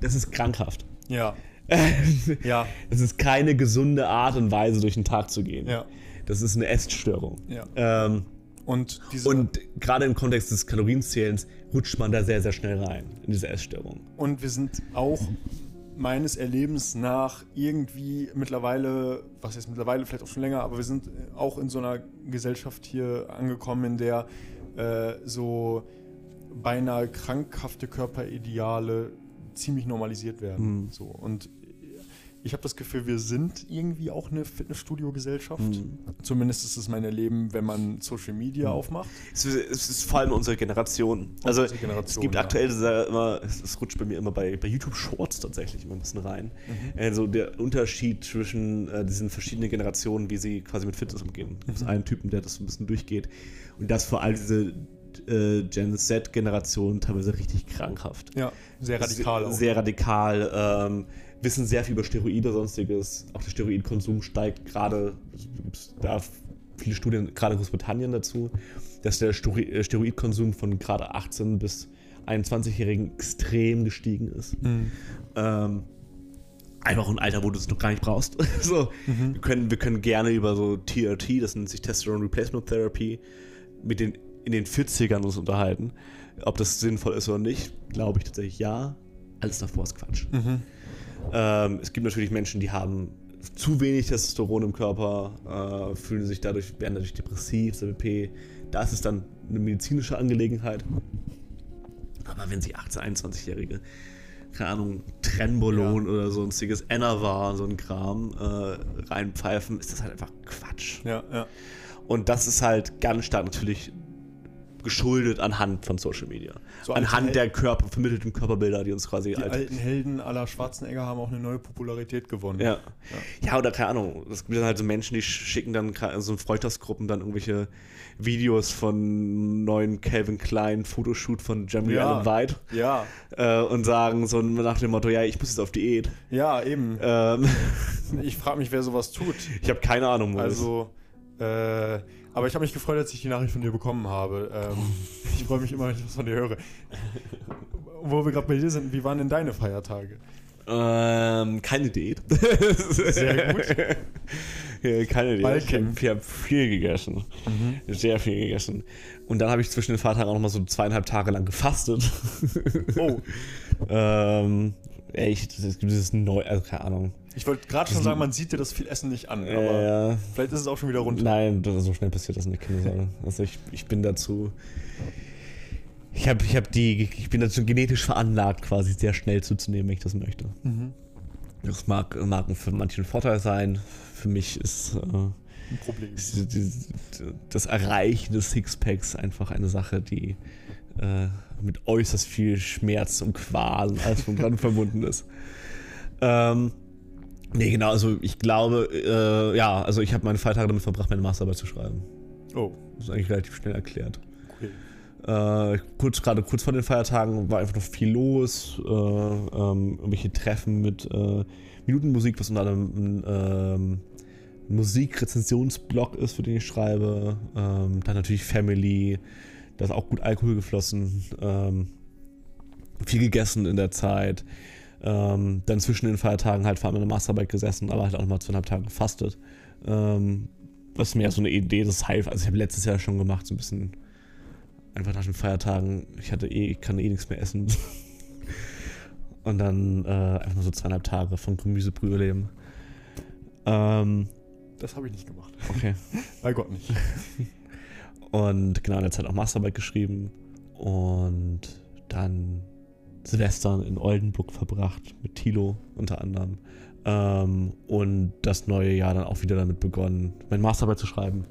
Das ist krankhaft. Ja. ja. Es ist keine gesunde Art und Weise, durch den Tag zu gehen. Ja. Das ist eine Essstörung. Ja. Ähm, und, und gerade im Kontext des Kalorienzählens rutscht man da sehr, sehr schnell rein in diese Essstörung. Und wir sind auch meines Erlebens nach irgendwie mittlerweile, was jetzt mittlerweile vielleicht auch schon länger, aber wir sind auch in so einer Gesellschaft hier angekommen, in der äh, so beinahe krankhafte Körperideale ziemlich normalisiert werden. Mhm. So. Und ich habe das Gefühl, wir sind irgendwie auch eine Fitnessstudio-Gesellschaft. Mhm. Zumindest ist es mein Erleben, wenn man Social Media mhm. aufmacht. Es ist, es ist, vor allem unsere Generation. Also unsere Generation, es gibt ja. aktuell immer, es, rutscht bei mir immer bei, bei YouTube Shorts tatsächlich immer ein bisschen rein. Mhm. Also der Unterschied zwischen äh, diesen verschiedenen Generationen, wie sie quasi mit Fitness umgehen. Es gibt mhm. einen Typen, der das ein bisschen durchgeht. Und das vor allem diese äh, Gen Z-Generation teilweise richtig krankhaft. Ja, sehr radikal. Sehr, sehr radikal. Ähm, wissen sehr viel über Steroide sonstiges. Auch der Steroidkonsum steigt gerade, da viele Studien, gerade in Großbritannien dazu, dass der äh, Steroidkonsum von gerade 18 bis 21-Jährigen extrem gestiegen ist. Mhm. Ähm, einfach ein Alter, wo du es noch gar nicht brauchst. so, mhm. wir, können, wir können gerne über so TRT, das nennt sich Testosterone Replacement Therapy, mit den, in den 40ern uns unterhalten. Ob das sinnvoll ist oder nicht, glaube ich tatsächlich ja. Alles davor ist Quatsch. Mhm. Ähm, es gibt natürlich Menschen, die haben zu wenig Testosteron im Körper, äh, fühlen sich dadurch, werden dadurch depressiv, CBP. Da ist es dann eine medizinische Angelegenheit. Aber wenn sie 18-, 21-Jährige keine Ahnung, Trenbolon ja. oder sonstiges Enervar, so ein Kram äh, reinpfeifen, ist das halt einfach Quatsch. Ja, ja. Und das ist halt ganz stark natürlich geschuldet anhand von Social Media. So anhand der Körper, vermittelten Körperbilder, die uns quasi. Die alt alten Helden aller Schwarzenegger haben auch eine neue Popularität gewonnen. Ja. Ja, ja oder keine Ahnung. Es gibt dann halt so Menschen, die schicken dann so in Freundschaftsgruppen dann irgendwelche Videos von neuen Calvin Klein Fotoshoot von Jeremy ja. Allen White. Ja. Äh, und sagen so nach dem Motto, ja, ich muss jetzt auf Diät. Ja, eben. Ähm. Ich frage mich, wer sowas tut. Ich habe keine Ahnung. Maurice. Also, äh, aber ich habe mich gefreut, als ich die Nachricht von dir bekommen habe. Ähm, ich freue mich immer, wenn ich was von dir höre. Wo wir gerade bei dir sind, wie waren denn deine Feiertage? Ähm, keine Diät. Sehr gut. ja, keine Diät. Ich habe viel gegessen. Mhm. Sehr viel gegessen. Und dann habe ich zwischen den Feiertagen auch noch mal so zweieinhalb Tage lang gefastet. Oh. ähm, echt, es gibt dieses neu, also keine Ahnung. Ich wollte gerade schon sagen, man sieht dir das viel Essen nicht an, aber ja. vielleicht ist es auch schon wieder runter. Nein, so schnell passiert das nicht, keine Sorge. Also ich, ich bin dazu. Ich, hab, ich, hab die, ich bin dazu genetisch veranlagt, quasi sehr schnell zuzunehmen, wenn ich das möchte. Mhm. Das mag, mag für manche ein Vorteil sein. Für mich ist, äh. Ist das Erreichen des Sixpacks einfach eine Sache, die äh, mit äußerst viel Schmerz und Qual als von dran verbunden ist. Ähm, nee, genau, also ich glaube, äh, ja, also ich habe meine Feiertage damit verbracht, meine Masterarbeit zu schreiben. Oh. Das ist eigentlich relativ schnell erklärt. Okay. Äh, kurz, gerade kurz vor den Feiertagen war einfach noch viel los. Äh, ähm, irgendwelche Treffen mit äh, Minutenmusik, was unter anderem ein ähm, Musikrezensionsblog ist, für den ich schreibe. Ähm, dann natürlich Family, da ist auch gut Alkohol geflossen. Ähm, viel gegessen in der Zeit. Ähm, dann zwischen den Feiertagen halt vor allem in der Masterarbeit gesessen, aber halt auch nochmal zweieinhalb Tage gefastet. Ähm, was mir so eine Idee des Hive, also ich habe letztes Jahr schon gemacht, so ein bisschen einfach nach den Feiertagen, ich hatte eh, ich kann eh nichts mehr essen. Und dann äh, einfach nur so zweieinhalb Tage von Gemüsebrühe leben. Ähm, das habe ich nicht gemacht. Okay. Bei Gott nicht. Und genau in der Zeit auch Masterarbeit geschrieben. Und dann Silvester in Oldenburg verbracht, mit Tilo unter anderem. Ähm, und das neue Jahr dann auch wieder damit begonnen, meine Masterarbeit zu schreiben.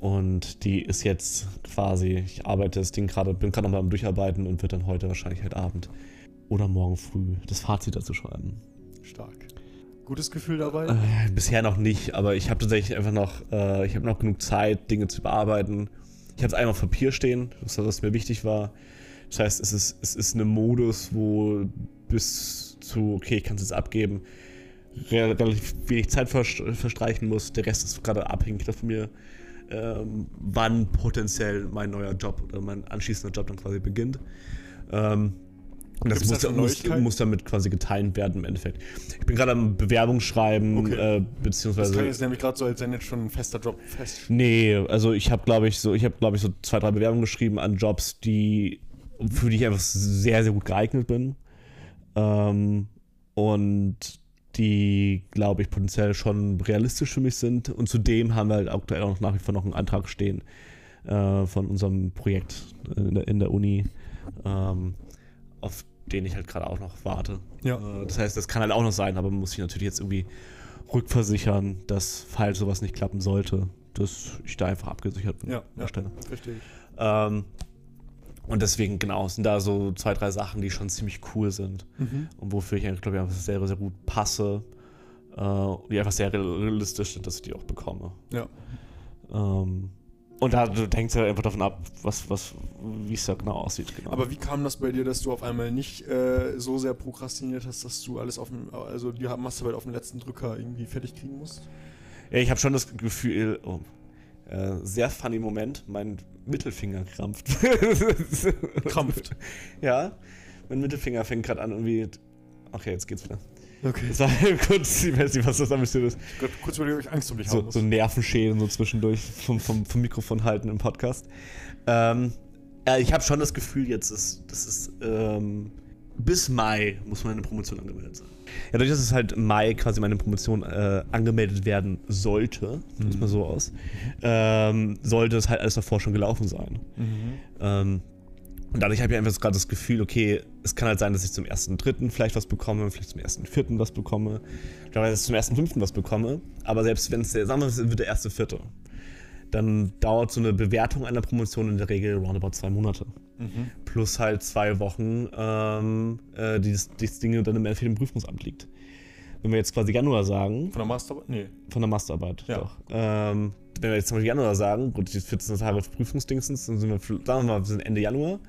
Und die ist jetzt quasi, ich arbeite das Ding gerade, bin gerade nochmal am Durcharbeiten und wird dann heute wahrscheinlich heute Abend oder morgen früh das Fazit dazu schreiben. Stark. Gutes Gefühl dabei? Äh, bisher noch nicht, aber ich habe tatsächlich einfach noch, äh, ich habe noch genug Zeit, Dinge zu bearbeiten. Ich habe es einmal auf Papier stehen, was mir wichtig war. Das heißt, es ist, es ist ein Modus, wo bis zu, okay, ich kann es jetzt abgeben, relativ wenig Zeit verstreichen muss. Der Rest ist gerade abhängig von mir, ähm, wann potenziell mein neuer Job oder mein anschließender Job dann quasi beginnt. Ähm, und das muss, da muss, muss, damit quasi geteilt werden im Endeffekt. Ich bin gerade am Bewerbungsschreiben, okay. äh, beziehungsweise. Das klingt jetzt nämlich gerade so, als wenn jetzt schon ein fester Job fest. Nee, also ich habe, glaube ich, so, ich habe, glaube ich, so zwei, drei Bewerbungen geschrieben an Jobs, die, für die ich einfach sehr, sehr gut geeignet bin. Ähm, und die, glaube ich, potenziell schon realistisch für mich sind. Und zudem haben wir halt aktuell auch nach wie vor noch einen Antrag stehen äh, von unserem Projekt in der, in der Uni. Ähm, auf den ich halt gerade auch noch warte. Ja. Äh, das heißt, das kann halt auch noch sein, aber man muss sich natürlich jetzt irgendwie rückversichern, dass, falls sowas nicht klappen sollte, dass ich da einfach abgesichert bin ja, an der ja, Stelle. Verstehe ich. Ähm, und deswegen, genau, sind da so zwei, drei Sachen, die schon ziemlich cool sind. Mhm. Und wofür ich eigentlich, glaube ich, einfach sehr, sehr gut passe. Äh, die einfach sehr realistisch sind, dass ich die auch bekomme. Ja. Ähm, und da hängt es ja einfach davon ab, was, was, wie es da genau aussieht. Genau. Aber wie kam das bei dir, dass du auf einmal nicht äh, so sehr prokrastiniert hast, dass du alles auf dem, also die Masterarbeit auf dem letzten Drücker irgendwie fertig kriegen musst? Ja, ich habe schon das Gefühl, oh, äh, sehr funny Moment, mein Mittelfinger krampft. Krampft? Ja, mein Mittelfinger fängt gerade an irgendwie, okay, jetzt geht's wieder. Okay. Das war kurz, ich weiß nicht, was das damit ist. Gott, kurz überlegen, ob ich Angst um dich so, haben muss. So Nervenschäden so zwischendurch vom, vom, vom Mikrofon halten im Podcast. Ähm, ja, ich habe schon das Gefühl jetzt, dass, das ist ähm, bis Mai muss meine Promotion angemeldet sein. Ja, dadurch, dass es halt Mai quasi meine Promotion äh, angemeldet werden sollte, mhm. muss man so aus, ähm, sollte es halt alles davor schon gelaufen sein. Mhm. Ähm, Und dadurch habe ich einfach gerade das Gefühl, okay, es kann halt sein, dass ich zum 1.3. vielleicht was bekomme, vielleicht zum 1.4. was bekomme, vielleicht zum 1.5. was bekomme. Aber selbst wenn es der, sagen wir, es wird der 1.4., dann dauert so eine Bewertung einer Promotion in der Regel roundabout zwei Monate. Mhm. Plus halt zwei Wochen, ähm, äh, die das, Ding dann im Endeffekt im Prüfungsamt liegt. Wenn wir jetzt quasi Januar sagen, Von der Masterarbeit? Nee. von der Masterarbeit, Ja. doch. Ähm, wenn wir jetzt zum Beispiel Januar sagen, gut, die 14 Tage Prüfungsdingsens, dann sind wir, sagen wir mal, wir Ende Januar,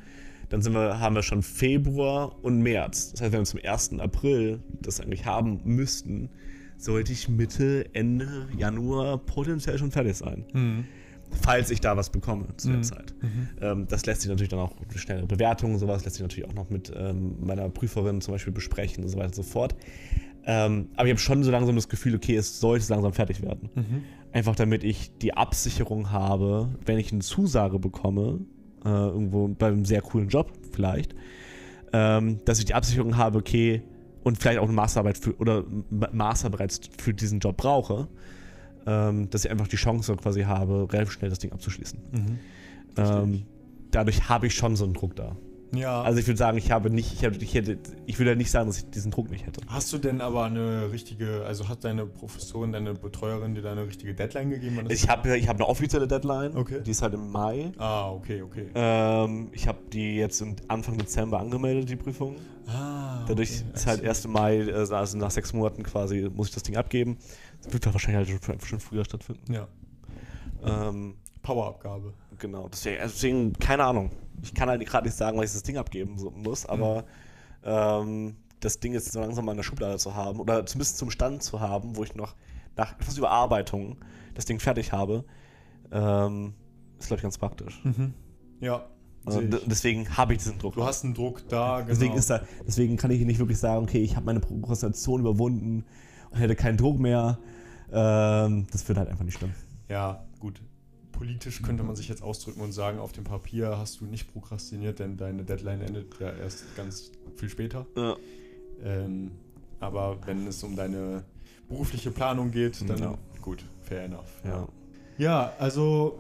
dann sind wir, haben wir schon Februar und März. Das heißt, wenn wir zum 1. April das eigentlich haben müssten, sollte ich Mitte, Ende Januar potenziell schon fertig sein. Mhm. Falls ich da was bekomme zu der Mhm. Zeit. Ähm, das lässt sich natürlich dann auch schnelle Bewertungen sowas, lässt sich natürlich auch noch mit ähm, meiner Prüferin zum Beispiel besprechen und so weiter und so fort. Ähm, aber ich habe schon so langsam das Gefühl, okay, es sollte langsam fertig werden. Mhm. Einfach damit ich die Absicherung habe, wenn ich eine Zusage bekomme, äh, irgendwo bei einem sehr coolen Job vielleicht, ähm, dass ich die Absicherung habe, okay, und vielleicht auch eine Masterarbeit für, oder Master bereits für diesen Job brauche, ähm, dass ich einfach die Chance quasi habe, relativ schnell das Ding abzuschließen. Mhm. Ähm, dadurch habe ich schon so einen Druck da. Ja. Also ich würde sagen, ich habe nicht, ich, habe, ich, hätte, ich würde nicht sagen, dass ich diesen Druck nicht hätte. Hast du denn aber eine richtige, also hat deine Professorin, deine Betreuerin dir da eine richtige Deadline gegeben? Ich habe ich habe eine offizielle Deadline, Okay. die ist halt im Mai. Ah, okay, okay. Ähm, ich habe die jetzt im Anfang Dezember angemeldet, die Prüfung. Ah, Dadurch okay. ist halt 1. Mai, äh, also nach sechs Monaten quasi, muss ich das Ding abgeben. Das wird wahrscheinlich halt schon, schon früher stattfinden. Ja, Ähm, Powerabgabe. Genau, deswegen, also deswegen, keine Ahnung. Ich kann halt gerade nicht sagen, weil ich das Ding abgeben muss, aber ähm, das Ding jetzt so langsam mal in der Schublade zu haben oder zumindest zum Stand zu haben, wo ich noch nach etwas Überarbeitung das Ding fertig habe, ähm, ist, glaube ich, ganz praktisch. Mhm. Ja. ich. deswegen habe ich diesen Druck. Du hast einen Druck da, genau. Deswegen, ist da, deswegen kann ich nicht wirklich sagen, okay, ich habe meine Prokrastination überwunden und hätte keinen Druck mehr. Ähm, das wird halt einfach nicht stimmen. Ja, gut. Politisch könnte man sich jetzt ausdrücken und sagen, auf dem Papier hast du nicht prokrastiniert, denn deine Deadline endet ja erst ganz viel später. Ja. Ähm, aber wenn es um deine berufliche Planung geht, dann Ja. gut, fair enough. Ja. Ja, also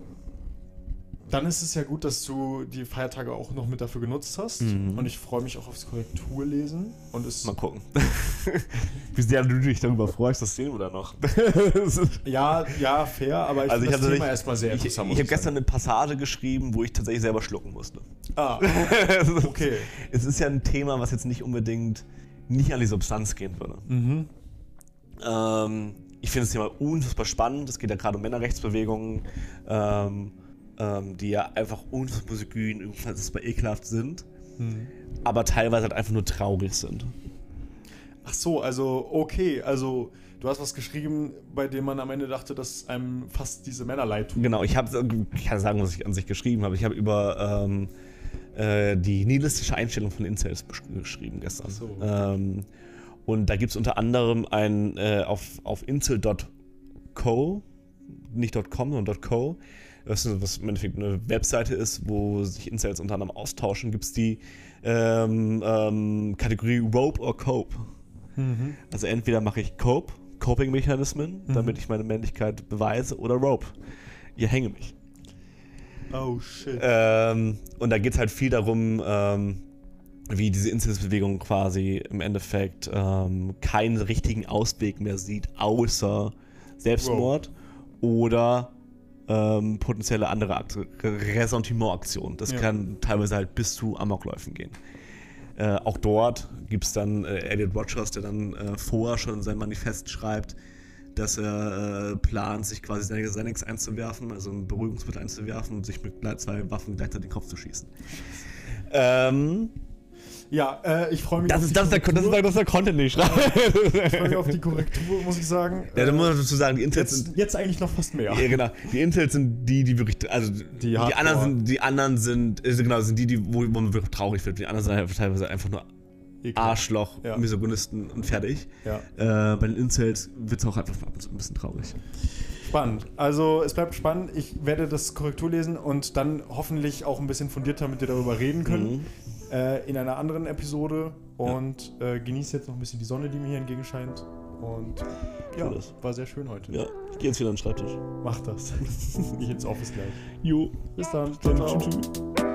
dann ist es ja gut, dass du die Feiertage auch noch mit dafür genutzt hast. Mhm. Und ich freue mich auch aufs Korrekturlesen. Und es Mal gucken. Wie sehr du dich darüber freust, das sehen wir dann noch. ja, ja, fair, aber ich also ich finde das Thema erstmal sehr ich, ich interessant. habe gestern eine Passage geschrieben, wo ich tatsächlich selber schlucken musste. Ah, okay. Es ist ja ein Thema, was jetzt nicht unbedingt nicht an die Substanz gehen würde. Mhm. Ähm, ich finde das Thema unfassbar spannend. Es geht ja gerade um Männerrechtsbewegungen, ähm, ähm, die ja einfach unfassbar misogyn, unfassbar ekelhaft sind, Mhm. aber teilweise halt einfach nur traurig sind. Ach so, also okay, also du hast was geschrieben, bei dem man am Ende dachte, dass einem fast diese Männer leid tun. Genau, ich habe, ich kann sagen, was ich an sich geschrieben habe. Ich habe über ähm, äh, die nihilistische Einstellung von Incels geschrieben gestern. Ach so. Ähm, und da gibt es unter anderem ein äh, auf, auf incel.co, nicht .com, sondern .co, was, was im Endeffekt eine Webseite ist, wo sich Incels unter anderem austauschen, gibt es die ähm, ähm, Kategorie Rope or Cope. Mhm. Also entweder mache ich Cope, Coping-Mechanismen, damit ich meine Männlichkeit beweise, oder Rope. Ihr hänge mich. Oh shit. Ähm, und da geht es halt viel darum, ähm, wie diese Inzidenzbewegung quasi im Endeffekt ähm, keinen richtigen Ausweg mehr sieht, außer Selbstmord oder ähm, potenzielle andere Akt Ressentimentaktionen. Das Ja. kann teilweise halt bis zu Amokläufen gehen. Äh, auch dort gibt es dann äh, Elliot Rogers, der dann äh, vorher schon in sein Manifest schreibt, dass er äh, plant, sich quasi seine Xanax einzuwerfen, also ein Beruhigungsmittel einzuwerfen und sich mit zwei Waffen gleichzeitig den Kopf zu schießen. Ähm, ja, äh, ich freue mich das, auf ist, die das, der, das, ist der, das ist der Content, den ich schreibe. Ich freue mich auf die Korrektur, muss ich sagen. ja, da Äh, muss man dazu sagen, die Intels sind jetzt, jetzt eigentlich noch fast mehr. Ja, genau. Die Intels sind die, die wirklich, also die, Hardcore. anderen sind, die anderen sind, also genau, sind die, die wo, wo man wirklich traurig wird. Die anderen sind halt teilweise einfach nur Ekelhaft. Arschloch, Ja. Misogynisten und fertig. Ja. Äh, bei den Incels wird es auch einfach ab und zu ein bisschen traurig. Spannend. Also es bleibt spannend. Ich werde das Korrektur lesen und dann hoffentlich auch ein bisschen fundierter mit dir darüber reden können. Mhm. Äh, in einer anderen Episode. Und äh, genieße jetzt noch ein bisschen die Sonne, die mir hier entgegenscheint. Und ja, das. war sehr schön heute. Ja, ich gehe jetzt wieder an den Schreibtisch. Mach das. ich ins Office gleich. Jo. Bis dann. Dann Ciao, ciao. tschüss. tschüss.